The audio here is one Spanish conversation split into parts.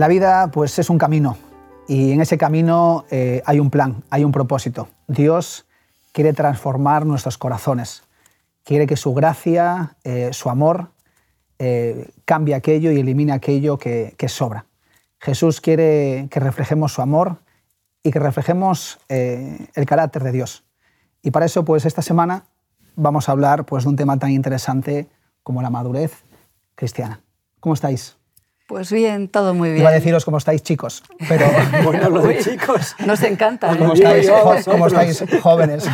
La vida pues es un camino y en ese camino eh, hay un plan, hay un propósito. Dios quiere transformar nuestros corazones, quiere que su gracia, eh, su amor, eh, cambie aquello y elimine aquello que, que, sobra. Jesús quiere que reflejemos su amor y que reflejemos el carácter de Dios. Y para eso, pues esta semana vamos a hablar pues, de un tema tan interesante como la madurez cristiana. ¿Cómo estáis? Pues bien, todo muy bien. Iba a deciros cómo estáis, chicos, pero bueno, lo de chicos. Nos encanta. ¿Cómo, estáis, ¿Cómo estáis, jóvenes?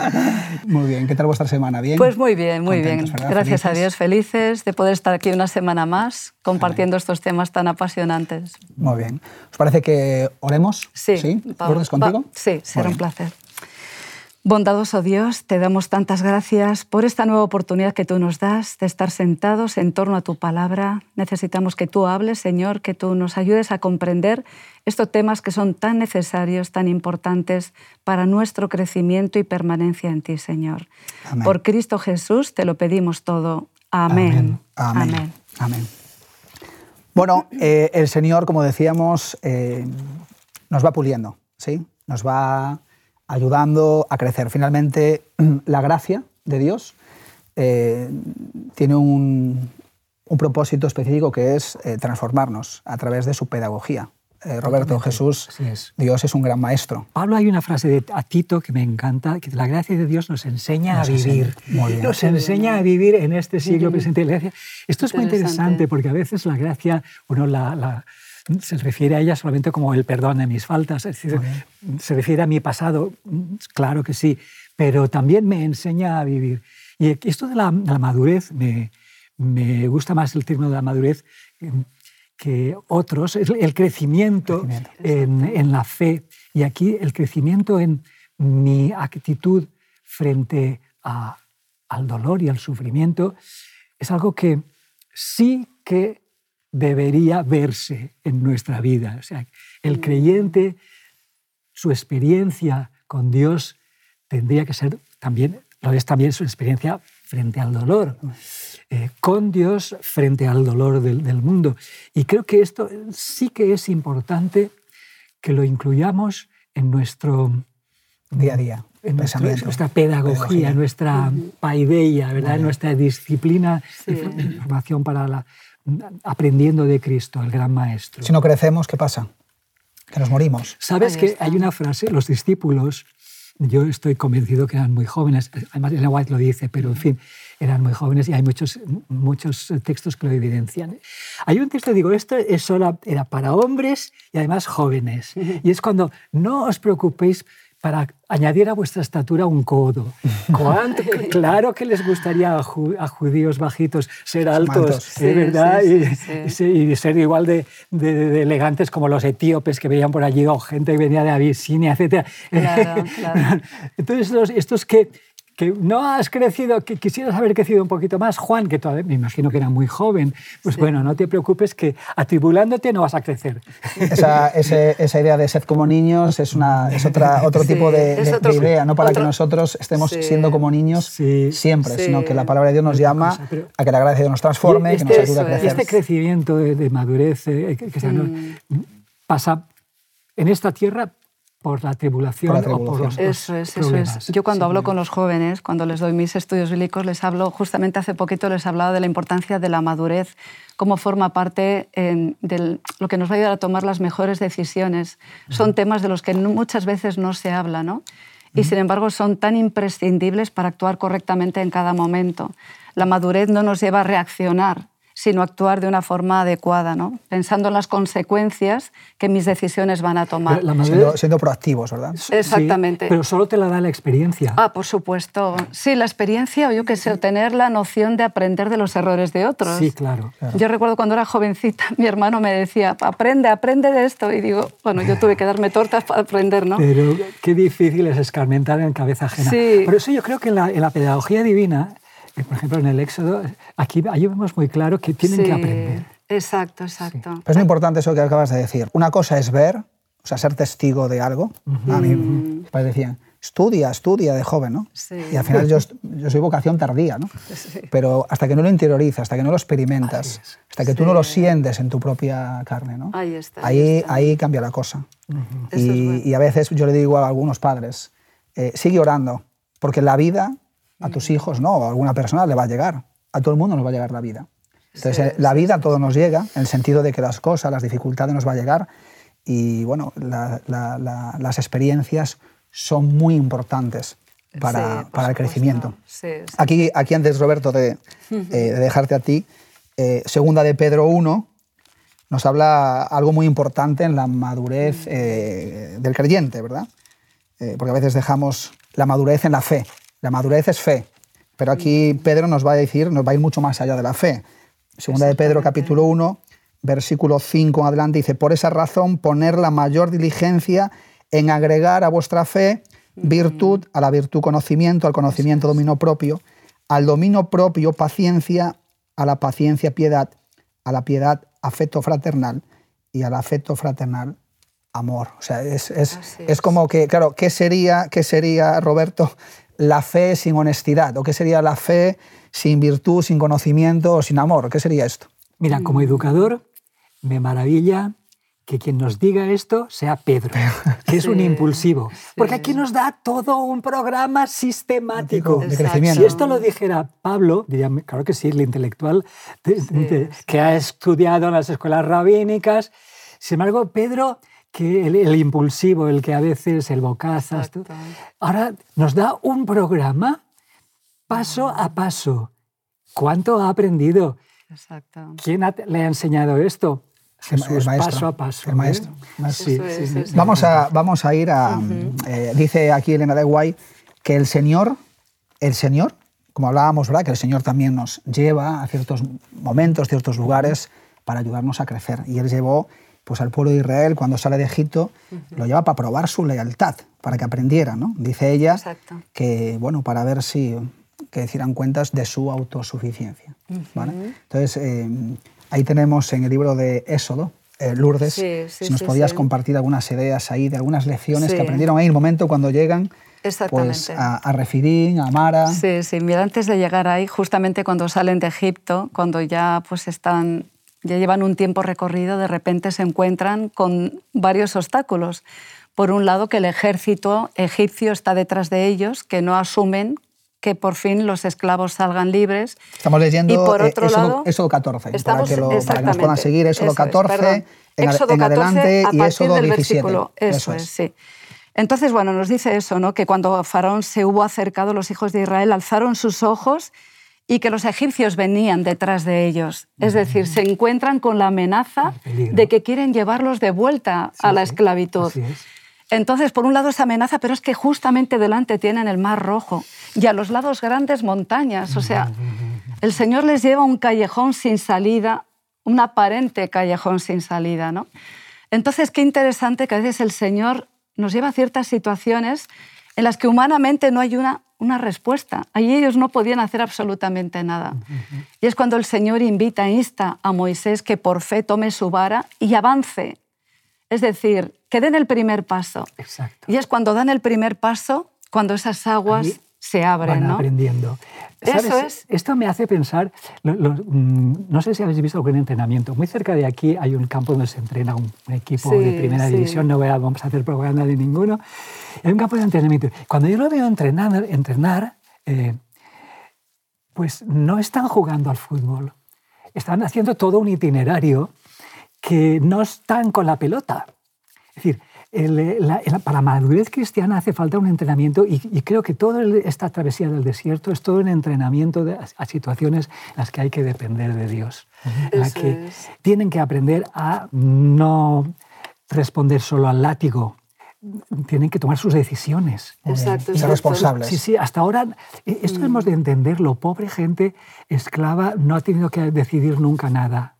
Muy bien, ¿qué tal vuestra semana? ¿Bien? Pues muy bien, muy bien. Gracias a Dios, felices de poder estar aquí una semana más compartiendo estos temas tan apasionantes. Muy bien. ¿Os parece que oremos? Sí. ¿Sí? contigo? sí, será un placer. Bondadoso Dios, te damos tantas gracias por esta nueva oportunidad que tú nos das de estar sentados en torno a tu palabra. Necesitamos que tú hables, Señor, que tú nos ayudes a comprender estos temas que son tan necesarios, tan importantes para nuestro crecimiento y permanencia en ti, Señor. Por Cristo Jesús te lo pedimos todo. Amén. Amén. Amén. Bueno, eh, el Señor, como decíamos, eh, nos va puliendo, ¿sí? Nos va ayudando a crecer. Finalmente, la gracia de Dios eh, tiene un, propósito específico que es eh, transformarnos a través de su pedagogía. Eh, Roberto, Jesús, Dios es un gran maestro. Pablo, hay una frase de a Tito que me encanta, que la gracia de Dios nos enseña a vivir. Nos enseña a vivir en este siglo presente. Esto es muy interesante porque a veces la gracia, uno la se refiere a ella solamente como el perdón de mis faltas, es decir, se refiere a mi pasado, claro que sí, pero también me enseña a vivir. Y esto de la, madurez, me, me, gusta más el término de la madurez que otros, el crecimiento, en, en, la fe. Y aquí el crecimiento en mi actitud frente a, al dolor y al sufrimiento es algo que sí que debería verse en nuestra vida. O sea, el creyente, su experiencia con Dios tendría que ser también, lo es también su experiencia frente al dolor, eh, con Dios frente al dolor del, mundo. Y creo que esto sí que es importante que lo incluyamos en nuestro día a día. En nuestra, pedagogía, nuestra paideia, ¿verdad? nuestra disciplina de formación para la, aprendiendo de Cristo, el gran maestro. Si no crecemos, ¿qué pasa? Que nos morimos. Sabes que hay una frase, los discípulos, yo estoy convencido que eran muy jóvenes, además Ellen White lo dice, pero en fin, eran muy jóvenes y hay muchos, muchos textos que lo evidencian. Hay un texto, digo, esto es solo, era para hombres y además jóvenes. Y es cuando no os preocupéis para añadir a vuestra estatura un codo. ¿Cuánto? claro que les gustaría a, judíos bajitos ser altos, de ¿verdad? y, ser igual de, elegantes como los etíopes que veían por allí, o gente que venía de Abisinia, etc. Claro, claro. Entonces, estos que que no has crecido, que quisieras haber crecido un poquito más, Juan, que todavía me imagino que era muy joven, pues bueno, no te preocupes que atribulándote no vas a otro Esa, esa idea de ser como niños es, una, es otra, otro tipo de, idea, no para que nosotros estemos siendo como niños siempre, sino que la palabra de Dios nos llama a que la gracia de Dios nos transforme, que nos este ayude a crecer. Este crecimiento de, madurez eh, que, mm. pasa en esta tierra por la tribulación, o por los, Eso es, eso es. Yo cuando hablo con los jóvenes, cuando les doy mis estudios bíblicos, les hablo, justamente hace poquito les hablado de la importancia de la madurez, cómo forma parte de lo que nos va a ayudar a tomar las mejores decisiones. Son temas de los que muchas veces no se habla, ¿no? Y sin embargo son tan imprescindibles para actuar correctamente en cada momento. La madurez no nos lleva a reaccionar, sino actuar de una forma adecuada, ¿no? pensando en las consecuencias que mis decisiones van a tomar. siendo, proactivos, ¿verdad? Exactamente. pero solo te la da la experiencia. Ah, por supuesto. Sí, la experiencia o yo que sé, tener la noción de aprender de los errores de otros. Sí, claro, Yo recuerdo cuando era jovencita, mi hermano me decía, aprende, aprende de esto. Y digo, bueno, yo tuve que darme tortas para aprender, ¿no? Pero qué difícil es escarmentar en cabeza ajena. Sí. Por eso yo creo que en la, en la pedagogía divina por ejemplo, en el Éxodo, aquí ahí vemos muy claro que tienen que aprender. Exacto, exacto. es muy importante eso que acabas de decir. Una cosa es ver, o sea, ser testigo de algo. A mí me decían, estudia, estudia de joven, ¿no? Sí. Y al final yo, yo soy vocación tardía, ¿no? Sí. Pero hasta que no lo interiorizas, hasta que no lo experimentas, hasta que tú no lo sientes en tu propia carne, ¿no? Ahí está, Ahí, ahí está. ahí cambia la cosa. Eso Y, es bueno. y a veces yo le digo a algunos padres, eh, sigue orando, porque la vida a tus hijos, no, a alguna persona le va a llegar, a todo el mundo nos va a llegar la vida. Entonces, Sí, eh, la vida a todos nos llega, en el sentido de que las cosas, las dificultades nos va a llegar y bueno, la- la- la- las experiencias son muy importantes para, Sí, para el crecimiento. Sí. Aquí, aquí antes, Roberto, de, eh, de dejarte a ti, eh, segunda de Pedro 1 nos habla algo muy importante en la madurez eh, del creyente, ¿verdad? Porque a veces dejamos la madurez en la fe. La madurez es fe, pero aquí Pedro nos va a decir, nos va a ir mucho más allá de la fe. Segunda de Pedro capítulo 1, versículo 5 en adelante, dice, por esa razón poner la mayor diligencia en agregar a vuestra fe virtud, a la virtud conocimiento, al conocimiento dominio propio, al dominio propio paciencia, a la paciencia piedad, a la piedad afecto fraternal y al afecto fraternal amor. O sea, es, es, es es. como que, claro, ¿qué sería, ¿qué sería, Roberto, la fe sin honestidad? ¿O qué sería la fe sin virtud, sin conocimiento o sin amor? ¿Qué sería esto? Mira, como educador, me maravilla que quien nos diga esto sea Pedro, que es un Sí, impulsivo. Porque aquí nos da todo un programa sistemático. De crecimiento. Si esto lo dijera Pablo, diría, claro que sí, el intelectual de- de- que ha estudiado en las escuelas rabínicas. Sin embargo, Pedro, que el, el impulsivo, el que a veces el bocazas, tú, ahora nos da un programa paso a paso. ¿Cuánto ha aprendido? Exacto. ¿Quién ha- le ha enseñado esto? Jesús, maestro, paso a paso. el maestro. Sí, sí, sí. Vamos a, vamos a ir a... eh, dice aquí Elena de Guay que el Señor, el Señor, como hablábamos, ¿verdad? que el Señor también nos lleva a ciertos momentos, ciertos lugares para ayudarnos a crecer. Y Él llevó pues, al pueblo de Israel cuando sale de Egipto, lo lleva para probar su lealtad, para que aprendiera. ¿no? Dice ella Exacto. que, bueno, para ver si que hicieran cuentas de su autosuficiencia. ¿vale? Entonces, eh, ahí tenemos en el libro de Éxodo, eh, Lourdes, Sí, sí, si nos sí, podías compartir algunas ideas ahí de algunas lecciones que aprendieron ahí en el momento cuando llegan pues, a, a Refirín, a Mara. Sí, sí. Mira, antes de llegar ahí, justamente cuando salen de Egipto, cuando ya pues están, ya llevan un tiempo recorrido, de repente se encuentran con varios obstáculos. Por un lado, que el ejército egipcio está detrás de ellos, que no asumen que por fin los esclavos salgan libres. Estamos leyendo Y por eh, otro Éxodo, lado, Éxodo 14, Estamos, para, que lo- para que nos puedan seguir, Éxodo Eso es, 14, perdón. en, Éxodo en 14 adelante a y Éxodo del 17. versículo. Eso, es, sí. Entonces, bueno, nos dice eso, ¿no? que cuando Faraón se hubo acercado, los hijos de Israel alzaron sus ojos y que los egipcios venían detrás de ellos. Es decir, se encuentran con la amenaza de que quieren llevarlos de vuelta a la esclavitud. es. Entonces, por un lado esa amenaza, pero es que justamente delante tienen el Mar Rojo y a los lados grandes montañas. O sea, el Señor les lleva un callejón sin salida, un aparente callejón sin salida, ¿no? Entonces, qué interesante que a veces el Señor nos lleva a ciertas situaciones en las que humanamente no hay una, una respuesta. Allí ellos no podían hacer absolutamente nada. Y es cuando el Señor invita, insta a Moisés que por fe tome su vara y avance. Es decir, que den el primer paso. Exacto. Y es cuando dan el primer paso, cuando esas aguas se abren, Van ¿no? aprendiendo. Eso ¿Sabes? es. Esto me hace pensar, lo- lo- mm, no sé si habéis visto algún entrenamiento. Muy cerca de aquí hay un campo donde se entrena un, equipo Sí, de primera sí. división, no voy a- vamos a hacer propaganda de ninguno. Hay un campo de entrenamiento. Cuando yo lo veo entrenar, entrenar eh, pues no están jugando al fútbol. Están haciendo todo un itinerario que no están con la pelota. Es decir, el- la- la- para la madurez cristiana hace falta un entrenamiento y, y creo que toda esta travesía del desierto es todo un entrenamiento de- a situaciones en las que hay que depender de Dios, en las que es. tienen que aprender a no responder solo al látigo, tienen que tomar sus decisiones. Exacto, Ser exacto. responsables. Sí, sí, hasta ahora eh, esto hemos de entenderlo. Pobre gente esclava no ha tenido que decidir nunca nada.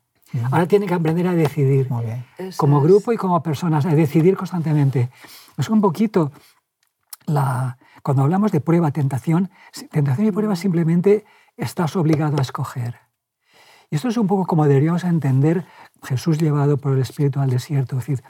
Ahora tiene que aprender a decidir Muy bien. Eso como es. grupo y como personas, a decidir constantemente. Es un poquito la, cuando hablamos de prueba, tentación, tentación y prueba simplemente estás obligado a escoger. Y esto es un poco como deberíamos entender Jesús llevado por el Espíritu al desierto. Es decir,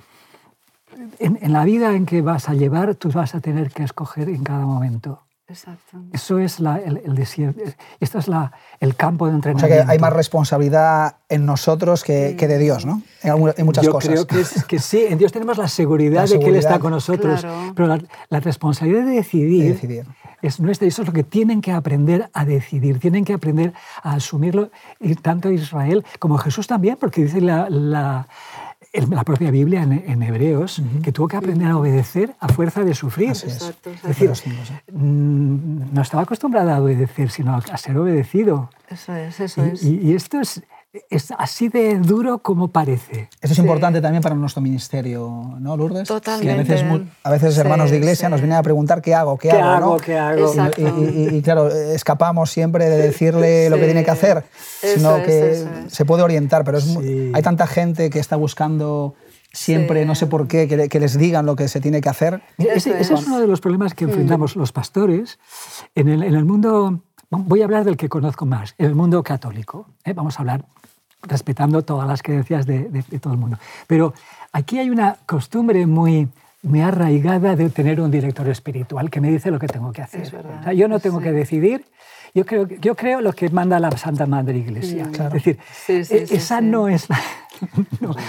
en, la vida en que vas a llevar, tú vas a tener que escoger en cada momento. Exacto. Eso es el, el, desierto. Esto es la, el campo de entrenamiento. O sea que hay más responsabilidad en nosotros que, que de Dios, ¿no? En, muchas Yo cosas. creo que, que, sí. En Dios tenemos la seguridad, de que Él está con nosotros. Pero la, la, responsabilidad de decidir, de decidir, es nuestra. Y eso es lo que tienen que aprender a decidir. Tienen que aprender a asumirlo. Y tanto Israel como Jesús también, porque dice la, la la propia Biblia en, Hebreos, que tuvo que aprender a obedecer a fuerza de sufrir. es. es decir, mm, no estaba acostumbrada a obedecer, sino a ser obedecido. Eso es, eso es. y esto es, es así de duro como parece. Eso es importante también para nuestro ministerio, ¿no, Lourdes? Totalmente. a veces, a veces hermanos de iglesia nos vienen a preguntar qué hago, qué, hago, ¿no? ¿Qué hago? Y, claro, escapamos siempre de decirle lo que tiene que hacer, sino que se puede orientar, pero es hay tanta gente que está buscando siempre, no sé por qué, que, les digan lo que se tiene que hacer. Ese, es uno de los problemas que enfrentamos los pastores en el, en el mundo Voy a hablar del que conozco más, el mundo católico. ¿eh? Vamos a hablar respetando todas las creencias de, todo el mundo. Pero aquí hay una costumbre muy, muy arraigada de tener un director espiritual que me dice lo que tengo que hacer. yo no tengo que decidir, yo creo, yo creo lo que manda la Santa Madre Iglesia. Mm, es decir, e, esa no es la...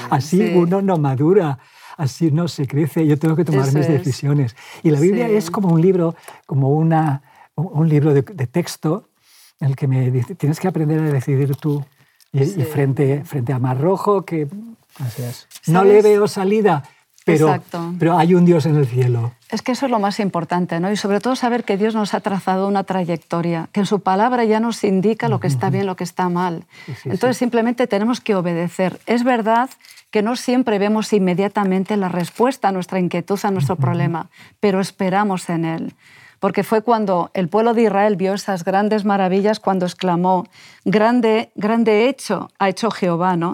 así uno no madura así no se crece, yo tengo que tomar mis decisiones. Y la Biblia es como un libro, como una, un libro de, texto en el que me dice, tienes que aprender a decidir tú. Y, frente, frente a Mar Rojo, que no le veo salida, pero, pero hay un Dios en el cielo. Es que eso es lo más importante, ¿no? Y sobre todo saber que Dios nos ha trazado una trayectoria, que en su palabra ya nos indica lo que está bien, lo que está mal. Entonces simplemente tenemos que obedecer. Es verdad que no siempre vemos inmediatamente la respuesta a nuestra inquietud, a nuestro problema, pero esperamos en Él porque fue cuando el pueblo de Israel vio esas grandes maravillas, cuando exclamó, grande, grande hecho ha hecho Jehová, ¿no?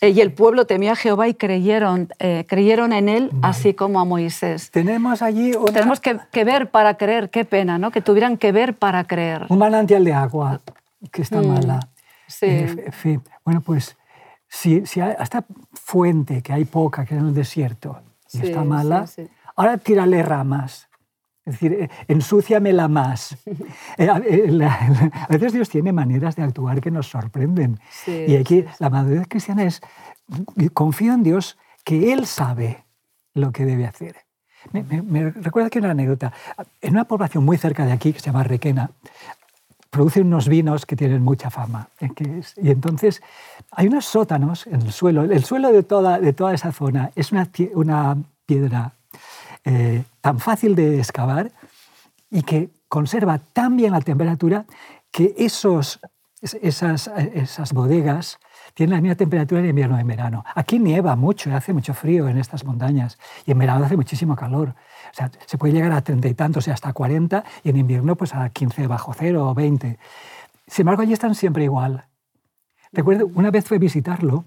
Eh, y el pueblo temía a Jehová y creyeron, eh, creyeron en él, así como a Moisés. Tenemos allí Tenemos que, ver para creer, qué pena, ¿no? Que tuvieran que ver para creer. Un manantial de agua que está mm, mala. Sí. Eh, bueno, pues si, si esta fuente que hay poca, que es en el desierto, y está mala, ahora tírale ramas. Es decir, eh, ensúciamela más. Eh, eh, a veces Dios tiene maneras de actuar que nos sorprenden. y aquí la madurez cristiana es, confío en Dios que Él sabe lo que debe hacer. Me, recuerda que una anécdota. En una población muy cerca de aquí, que se llama Requena, producen unos vinos que tienen mucha fama. y entonces hay unos sótanos en el suelo. El suelo de toda, de toda esa zona es una, una piedra eh, tan fácil de excavar y que conserva tan bien la temperatura que esos, esas, esas bodegas tienen la misma temperatura en invierno y en verano. Aquí nieva mucho, hace mucho frío en estas montañas y en verano hace muchísimo calor. O sea, se puede llegar a treinta y tantos y hasta 40 y en invierno pues a 15 bajo cero o 20. Sin embargo, allí están siempre igual. Recuerdo, una vez fue visitarlo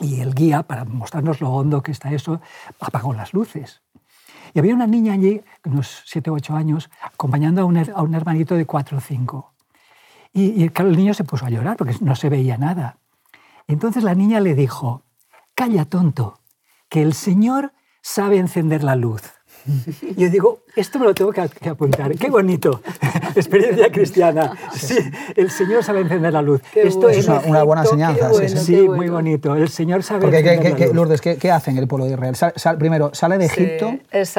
y el guía, para mostrarnos lo hondo que está eso, apagó las luces. Y había una niña allí, unos 7 o 8 años, acompañando a un, a un hermanito de 4 o 5. Y, el niño se puso a llorar porque no se veía nada. Entonces la niña le dijo, calla tonto, que el Señor sabe encender la luz. Yo digo, esto me lo tengo que, apuntar. Qué bonito. Experiencia cristiana. Sí, el Señor sabe encender la luz. esto es una, buena enseñanza. sí, muy bonito. El Señor sabe Porque, encender la luz. Lourdes, ¿qué, hacen el pueblo de Israel? primero, sale de Egipto,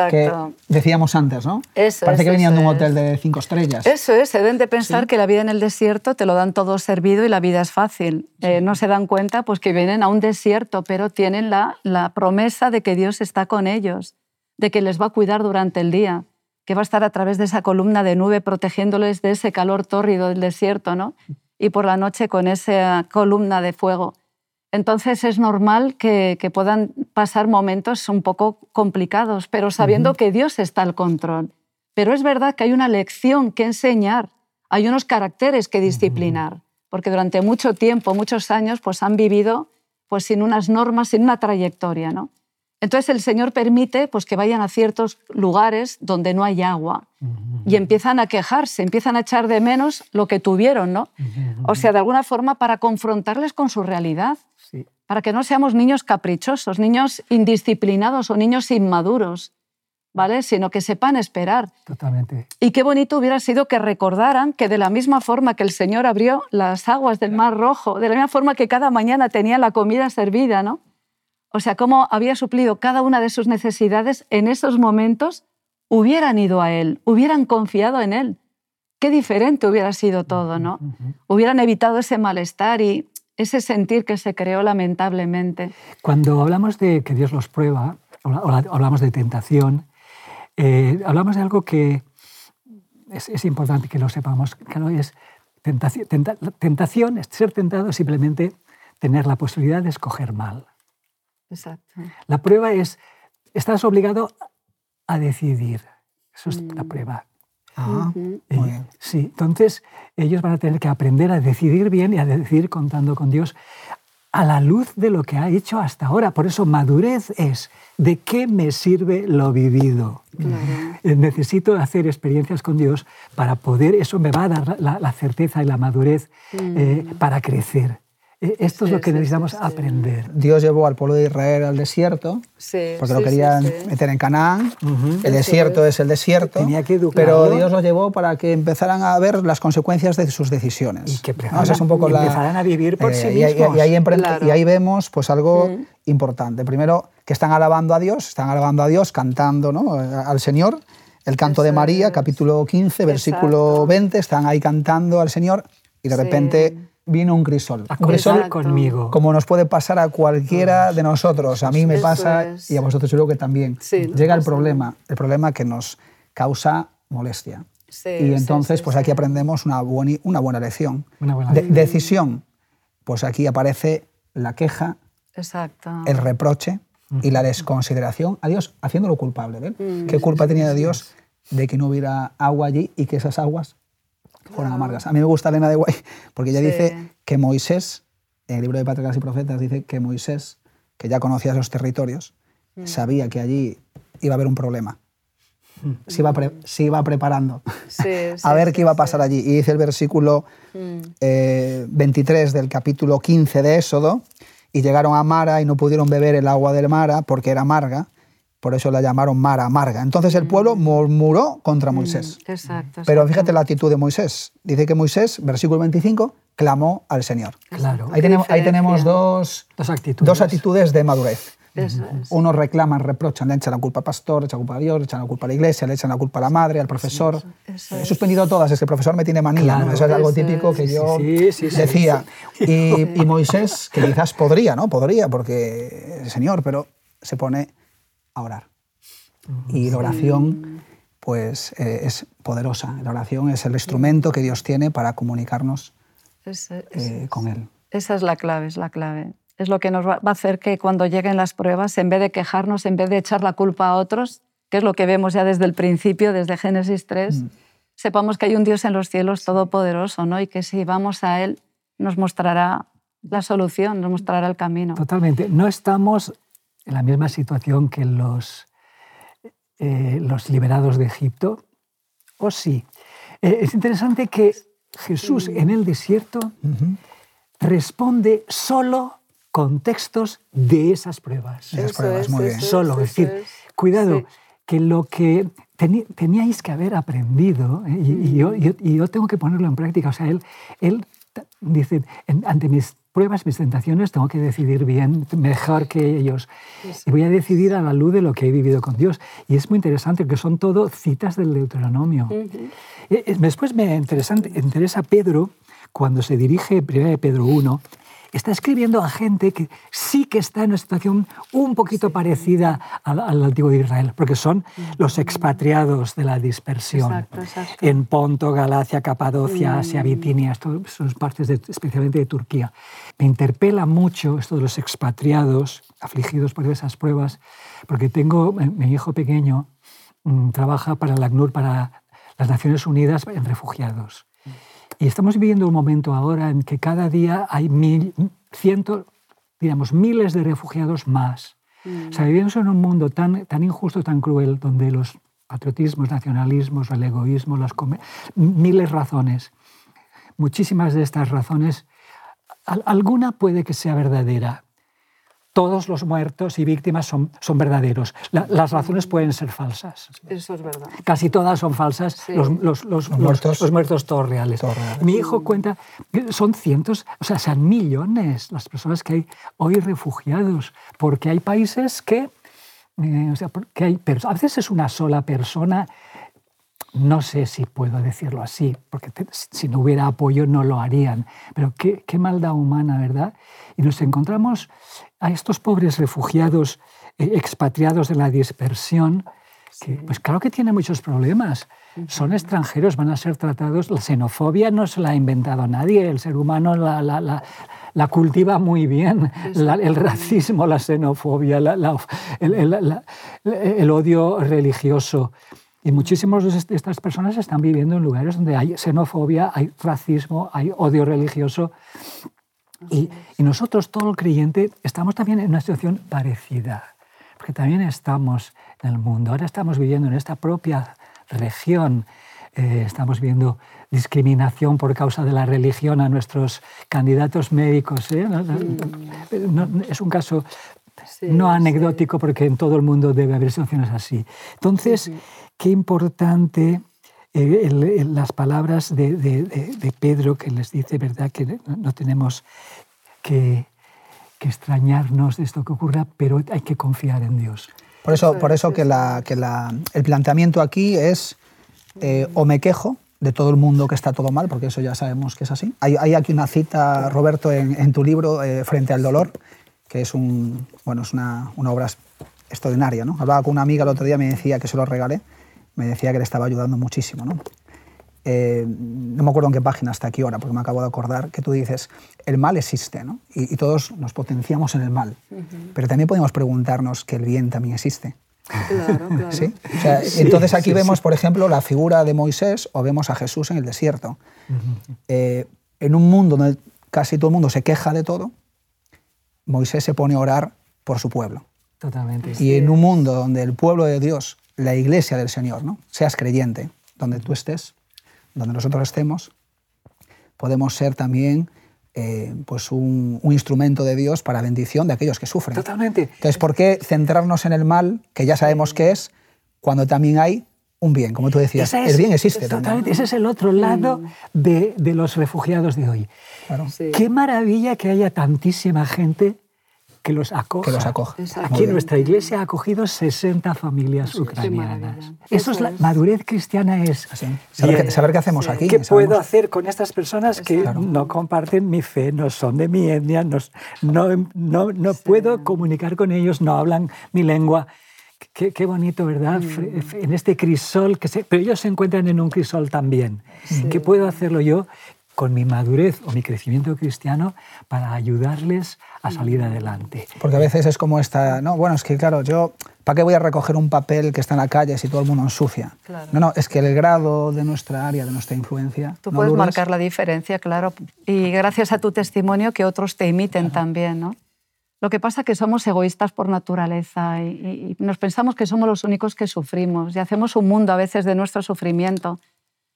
que decíamos antes, ¿no? Parece que venían de un hotel de cinco estrellas. Eso es, se deben de pensar que la vida en el desierto te lo dan todo servido y la vida es fácil. Eh, no se dan cuenta pues, que vienen a un desierto, pero tienen la, la promesa de que Dios está con ellos de que les va a cuidar durante el día, que va a estar a través de esa columna de nube protegiéndoles de ese calor tórrido del desierto, ¿no? Y por la noche con esa columna de fuego. Entonces es normal que, puedan pasar momentos un poco complicados, pero sabiendo que Dios está al control. Pero es verdad que hay una lección que enseñar, hay unos caracteres que disciplinar, porque durante mucho tiempo, muchos años, pues han vivido pues sin unas normas, sin una trayectoria, ¿no? Entonces el Señor permite pues, que vayan a ciertos lugares donde no hay agua y empiezan a quejarse, empiezan a echar de menos lo que tuvieron, ¿no? O sea, de alguna forma para confrontarles con su realidad. para que no seamos niños caprichosos, niños indisciplinados o niños inmaduros, ¿vale? Sino que sepan esperar. Totalmente. Y qué bonito hubiera sido que recordaran que de la misma forma que el Señor abrió las aguas del Mar Rojo, de la misma forma que cada mañana tenía la comida servida, ¿no? O sea, cómo había suplido cada una de sus necesidades en esos momentos, hubieran ido a Él, hubieran confiado en Él. Qué diferente hubiera sido todo, ¿no? Hubieran evitado ese malestar y ese sentir que se creó lamentablemente. Cuando hablamos de que Dios los prueba, o hablamos de tentación, eh, hablamos de algo que es, importante que lo sepamos, que no es tentación, tentación, es ser tentado simplemente tener la posibilidad de escoger mal. Exacto. La prueba es, estás obligado a decidir. Eso es la mm. prueba. Ah, eh, sí, entonces ellos van a tener que aprender a decidir bien y a decidir contando con Dios a la luz de lo que ha hecho hasta ahora. Por eso madurez es, ¿de qué me sirve lo vivido? Eh, necesito hacer experiencias con Dios para poder, eso me va a dar la, certeza y la madurez eh, mm. para crecer. Eh, esto es lo que necesitamos aprender. Dios llevó al pueblo de Israel al desierto, porque lo querían meter en Canaán. El desierto es. el desierto. Tenía que pero Dios lo llevó para que empezaran a ver las consecuencias de sus decisiones. Y que un poco empezaran a vivir por eh, sí mismos. Y, ahí, y, ahí, vemos pues, algo importante. Primero, que están alabando a Dios, están alabando a Dios, cantando ¿no? al Señor. El canto de María, capítulo 15, versículo 20, están ahí cantando al Señor y de repente vino un crisol. un crisol conmigo. Como nos puede pasar a cualquiera de nosotros. A mí me pasa y a vosotros seguro que también. Llega el problema, el problema que nos causa molestia. y entonces, pues aquí aprendemos una, buena, una buena lección. decisión. Pues aquí aparece la queja, el reproche y la desconsideración a Dios, haciéndolo culpable. Mm. ¿Qué culpa tenía de Dios de que no hubiera agua allí y que esas aguas fueron amargas. A mí me gusta Elena de Guay porque ella dice que Moisés, en el libro de Patriarcas y Profetas, dice que Moisés, que ya conocía esos territorios, mm. sabía que allí iba a haber un problema. Mm. Se iba, se iba preparando a ver qué iba a pasar allí. Y dice el versículo 23 mm. eh, del capítulo 15 de Éxodo, y llegaron a Mara y no pudieron beber el agua del Mara porque era amarga, por eso la llamaron Mara Amarga. Entonces el pueblo mm. murmuró contra mm, Moisés. Exacto, Pero fíjate la actitud de Moisés. Dice que Moisés, versículo 25, clamó al Señor. Claro. Ahí tenemos, ahí tenemos dos, dos, actitudes. dos actitudes de madurez. Unos reclaman, reprochan, le echan la culpa al pastor, le echan la culpa a Dios, le echan la culpa a la iglesia, le echan la culpa a la madre, al profesor. He suspendido todas, es que el profesor me tiene manía. Eso es algo típico que yo decía. Y, y, Moisés, que quizás podría, ¿no? Podría, porque el Señor, pero se pone a orar. Y la oración pues, eh, es poderosa. La oración es el instrumento que Dios tiene para comunicarnos eh, con Él. Esa es la clave, es la clave. Es lo que nos va a hacer que cuando lleguen las pruebas, en vez de quejarnos, en vez de echar la culpa a otros, que es lo que vemos ya desde el principio, desde Génesis 3, mm. sepamos que hay un Dios en los cielos todopoderoso ¿no? y que si vamos a Él nos mostrará la solución, nos mostrará el camino. Totalmente. No estamos en la misma situación que los, eh, los liberados de Egipto? ¿O sí? Eh, es interesante que Jesús en el desierto responde solo con textos de esas pruebas. Esas pruebas, muy bien. Solo, es decir, cuidado, que lo que teníais que haber aprendido, eh, y, yo, yo, tengo que ponerlo en práctica, o sea, él, él dice, ante mis pruebas, mis tentaciones, tengo que decidir bien, mejor que ellos. Y voy a decidir a la luz de lo que he vivido con Dios. Y es muy interesante que son todo citas del Deuteronomio. Eh, eh, después me interesa Pedro cuando se dirige, 1 Pedro 1, está escribiendo a gente que sí que está en una situación un poquito parecida al, antiguo Israel, porque son los expatriados de la dispersión. En Ponto, Galacia, Capadocia, mm. Asia, Bitinia, esto son partes especialmente de Turquía. Me interpela mucho esto de los expatriados, afligidos por esas pruebas, porque tengo, mi hijo pequeño mm, trabaja para la ACNUR, para las Naciones Unidas en refugiados. Y estamos viviendo un momento ahora en que cada día hay mil, cientos, digamos, miles de refugiados más. O sea, vivimos en un mundo tan, tan injusto, tan cruel, donde los patriotismos, nacionalismos, el egoísmo, las miles de razones. Muchísimas de estas razones, alguna puede que sea verdadera, todos los muertos y víctimas son, son verdaderos. las razones pueden ser falsas. Eso es verdad. Casi todas son falsas. Los, los, los, muertos. los, muertos. todos reales. Mi hijo cuenta, son cientos, o sea, son millones las personas que hay hoy refugiados, porque hay países que, eh, o sea, que hay, a veces es una sola persona no sé si puedo decirlo así, porque si no hubiera apoyo no lo harían, pero qué, qué, maldad humana, ¿verdad? Y nos encontramos a estos pobres refugiados eh, expatriados de la dispersión, que pues claro que tienen muchos problemas. Son extranjeros, van a ser tratados. La xenofobia no se la ha inventado nadie, el ser humano la, la, la, la cultiva muy bien. el racismo, la xenofobia, el, el odio religioso. Y muchísimas de estas personas están viviendo en lugares donde hay xenofobia, hay racismo, hay odio religioso. Y, y, nosotros, todo el creyente, estamos también en una situación parecida, porque también estamos en el mundo. Ahora estamos viviendo en esta propia región, eh, estamos viendo discriminación por causa de la religión a nuestros candidatos médicos. ¿eh? es un caso no anecdótico porque en todo el mundo debe haber situaciones así. Entonces, qué importante eh, las palabras de, Pedro que les dice, ¿verdad?, que no tenemos que, extrañarnos de esto que ocurra, pero hay que confiar en Dios. Por eso, por eso que, el planteamiento aquí es eh, o me quejo de todo el mundo que está todo mal, porque eso ya sabemos que es así. Hay, aquí una cita, Roberto, en, tu libro, eh, Frente al Dolor, que es, un, bueno, es una, una obra extraordinaria. ¿no? Hablaba con una amiga el otro día, me decía que se lo regalé, me decía que le estaba ayudando muchísimo. ¿no? Eh, no me acuerdo en qué página hasta aquí ahora, porque me acabo de acordar, que tú dices, el mal existe, ¿no? y, todos nos potenciamos en el mal, pero también podemos preguntarnos que el bien también existe. Claro, claro. ¿Sí? entonces aquí vemos, por ejemplo, la figura de Moisés o vemos a Jesús en el desierto. Eh, en un mundo donde casi todo el mundo se queja de todo, Moisés se pone a orar por su pueblo. Totalmente. Y en un mundo donde el pueblo de Dios, la iglesia del Señor, ¿no? seas creyente, donde tú estés, donde nosotros estemos, podemos ser también eh, pues un, instrumento de Dios para bendición de aquellos que sufren. Totalmente. Entonces, ¿por qué centrarnos en el mal, que ya sabemos qué es, cuando también hay un bien, como tú decías. el bien existe totalmente, Ese es el otro lado mm. de, de, los refugiados de hoy. Qué maravilla que haya tantísima gente que los acoja. Que los acoja. Aquí nuestra iglesia ha acogido 60 familias ucranianas. Eso, es la madurez cristiana es saber, qué, hacemos aquí. ¿Qué puedo hacer con estas personas que no comparten mi fe, no son de mi etnia, no, no, no, no puedo comunicar con ellos, no hablan mi lengua? Qué, qué, bonito, ¿verdad? Mm. En este crisol, que se, pero ellos se encuentran en un crisol también. ¿Qué puedo hacerlo yo? Con mi madurez o mi crecimiento cristiano para ayudarles a salir adelante. Porque a veces es como esta, no, bueno, es que claro, yo, ¿para qué voy a recoger un papel que está en la calle si todo el mundo ensucia? No, no, es que el grado de nuestra área, de nuestra influencia... Tú puedes marcar la diferencia, claro, y gracias a tu testimonio que otros te imiten también, ¿no? Lo que pasa es que somos egoístas por naturaleza y, y nos pensamos que somos los únicos que sufrimos y hacemos un mundo a veces de nuestro sufrimiento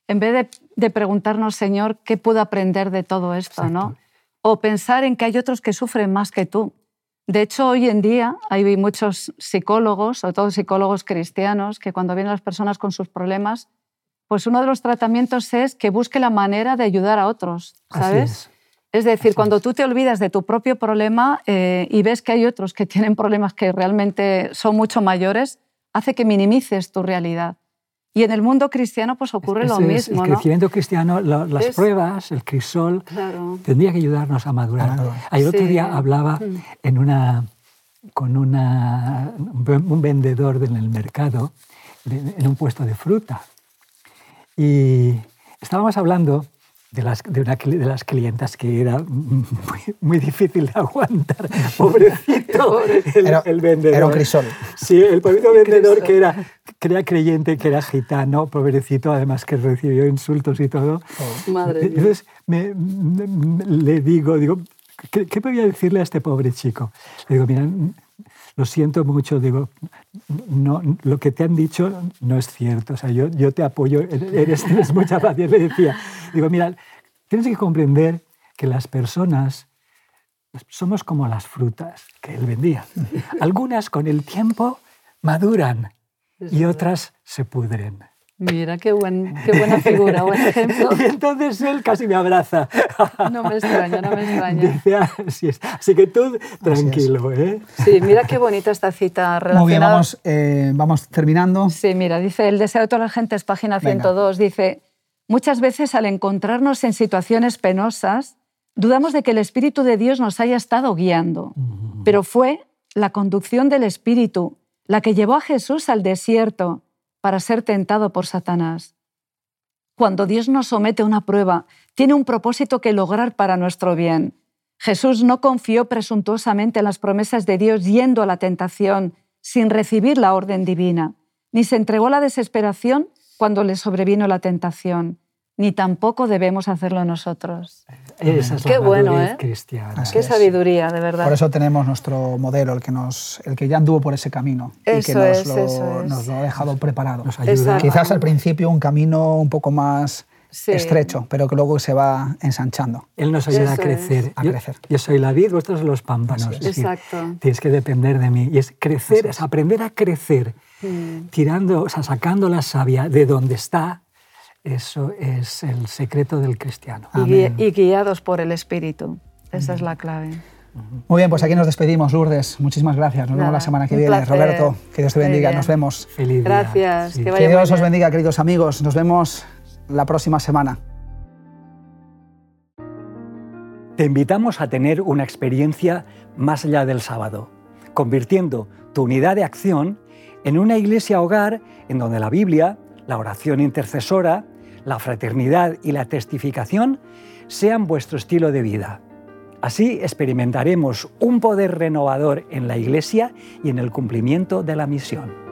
en vez de, preguntarnos, Señor, ¿qué puedo aprender de todo esto? ¿no? O pensar en que hay otros que sufren más que tú. De hecho, hoy en día hay muchos psicólogos, sobre todo psicólogos cristianos, que cuando vienen las personas con sus problemas, pues uno de los tratamientos es que busque la manera de ayudar a otros, ¿sabes? Es. decir, cuando tú te olvidas de tu propio problema eh, y ves que hay otros que tienen problemas que realmente son mucho mayores, hace que minimices tu realidad. Y en el mundo cristiano pues ocurre lo mismo. El crecimiento cristiano, las pruebas, el crisol, tendría que ayudarnos a madurar. El otro día hablaba mm. en una, con una, un vendedor en el mercado, en un puesto de fruta. Y estábamos hablando de las, de, una, de las clientas que era muy, difícil de aguantar. Pobrecito el, vendedor. Era un crisol. Sí, el pobrecito vendedor que era, que creyente, que era gitano, pobrecito, además que recibió insultos y todo. Oh. Madre Entonces me, le digo, digo, ¿qué, ¿qué voy a decirle a este pobre chico? Le digo, mira, lo siento mucho, digo, no, lo que te han dicho no es cierto, o sea, yo, yo te apoyo, eres, tienes mucha paciencia. Le decía, digo, mira, tienes que comprender que las personas somos como las frutas que él vendía. Algunas con el tiempo maduran y otras se pudren. Mira, qué, buen, qué buena figura, buen ejemplo. Y entonces él casi me abraza. No me extraña, no me extraña. Dice, así, es. así que tú tranquilo, ¿eh? Sí, mira qué bonita esta cita relacionada. Muy bien, vamos, eh, vamos terminando. Sí, mira, dice, el deseo de toda la gente es página 102, dice, muchas veces al encontrarnos en situaciones penosas, dudamos de que el Espíritu de Dios nos haya estado guiando, pero fue la conducción del Espíritu la que llevó a Jesús al desierto para ser tentado por Satanás. Cuando Dios nos somete a una prueba, tiene un propósito que lograr para nuestro bien. Jesús no confió presuntuosamente en las promesas de Dios yendo a la tentación sin recibir la orden divina, ni se entregó a la desesperación cuando le sobrevino la tentación ni tampoco debemos hacerlo nosotros. Esa es Qué la bueno, ¿eh? cristiana. Qué sabiduría, de verdad. Por eso tenemos nuestro modelo, el que, nos, el que ya anduvo por ese camino y que nos, es, lo, eso es. nos lo ha dejado preparado. Nos ayuda. Quizás al principio un camino un poco más Sí. estrecho, pero que luego se va ensanchando. Él nos ayuda a Eso crecer. es. A Yo, crecer. yo soy la vid, vosotros los pámpanos. Es decir, Exacto. tienes que depender de mí. Y es crecer, es aprender a crecer, Mm. tirando, o sea, sacando la savia de donde está. Eso es el secreto del cristiano. Y, gui- y guiados por el Espíritu. Esa es la clave. Muy bien, pues aquí nos despedimos, Lourdes. Muchísimas gracias. Nos vemos la semana que viene. placer. Roberto, que Dios te bendiga. Nos vemos. Feliz día. Gracias, Sí. que vaya Que Dios os bendiga, queridos amigos. Nos vemos la próxima semana. Te invitamos a tener una experiencia más allá del sábado, convirtiendo tu unidad de acción en una iglesia hogar en donde la Biblia, la oración intercesora, la fraternidad y la testificación sean vuestro estilo de vida. Así experimentaremos un poder renovador en la iglesia y en el cumplimiento de la misión.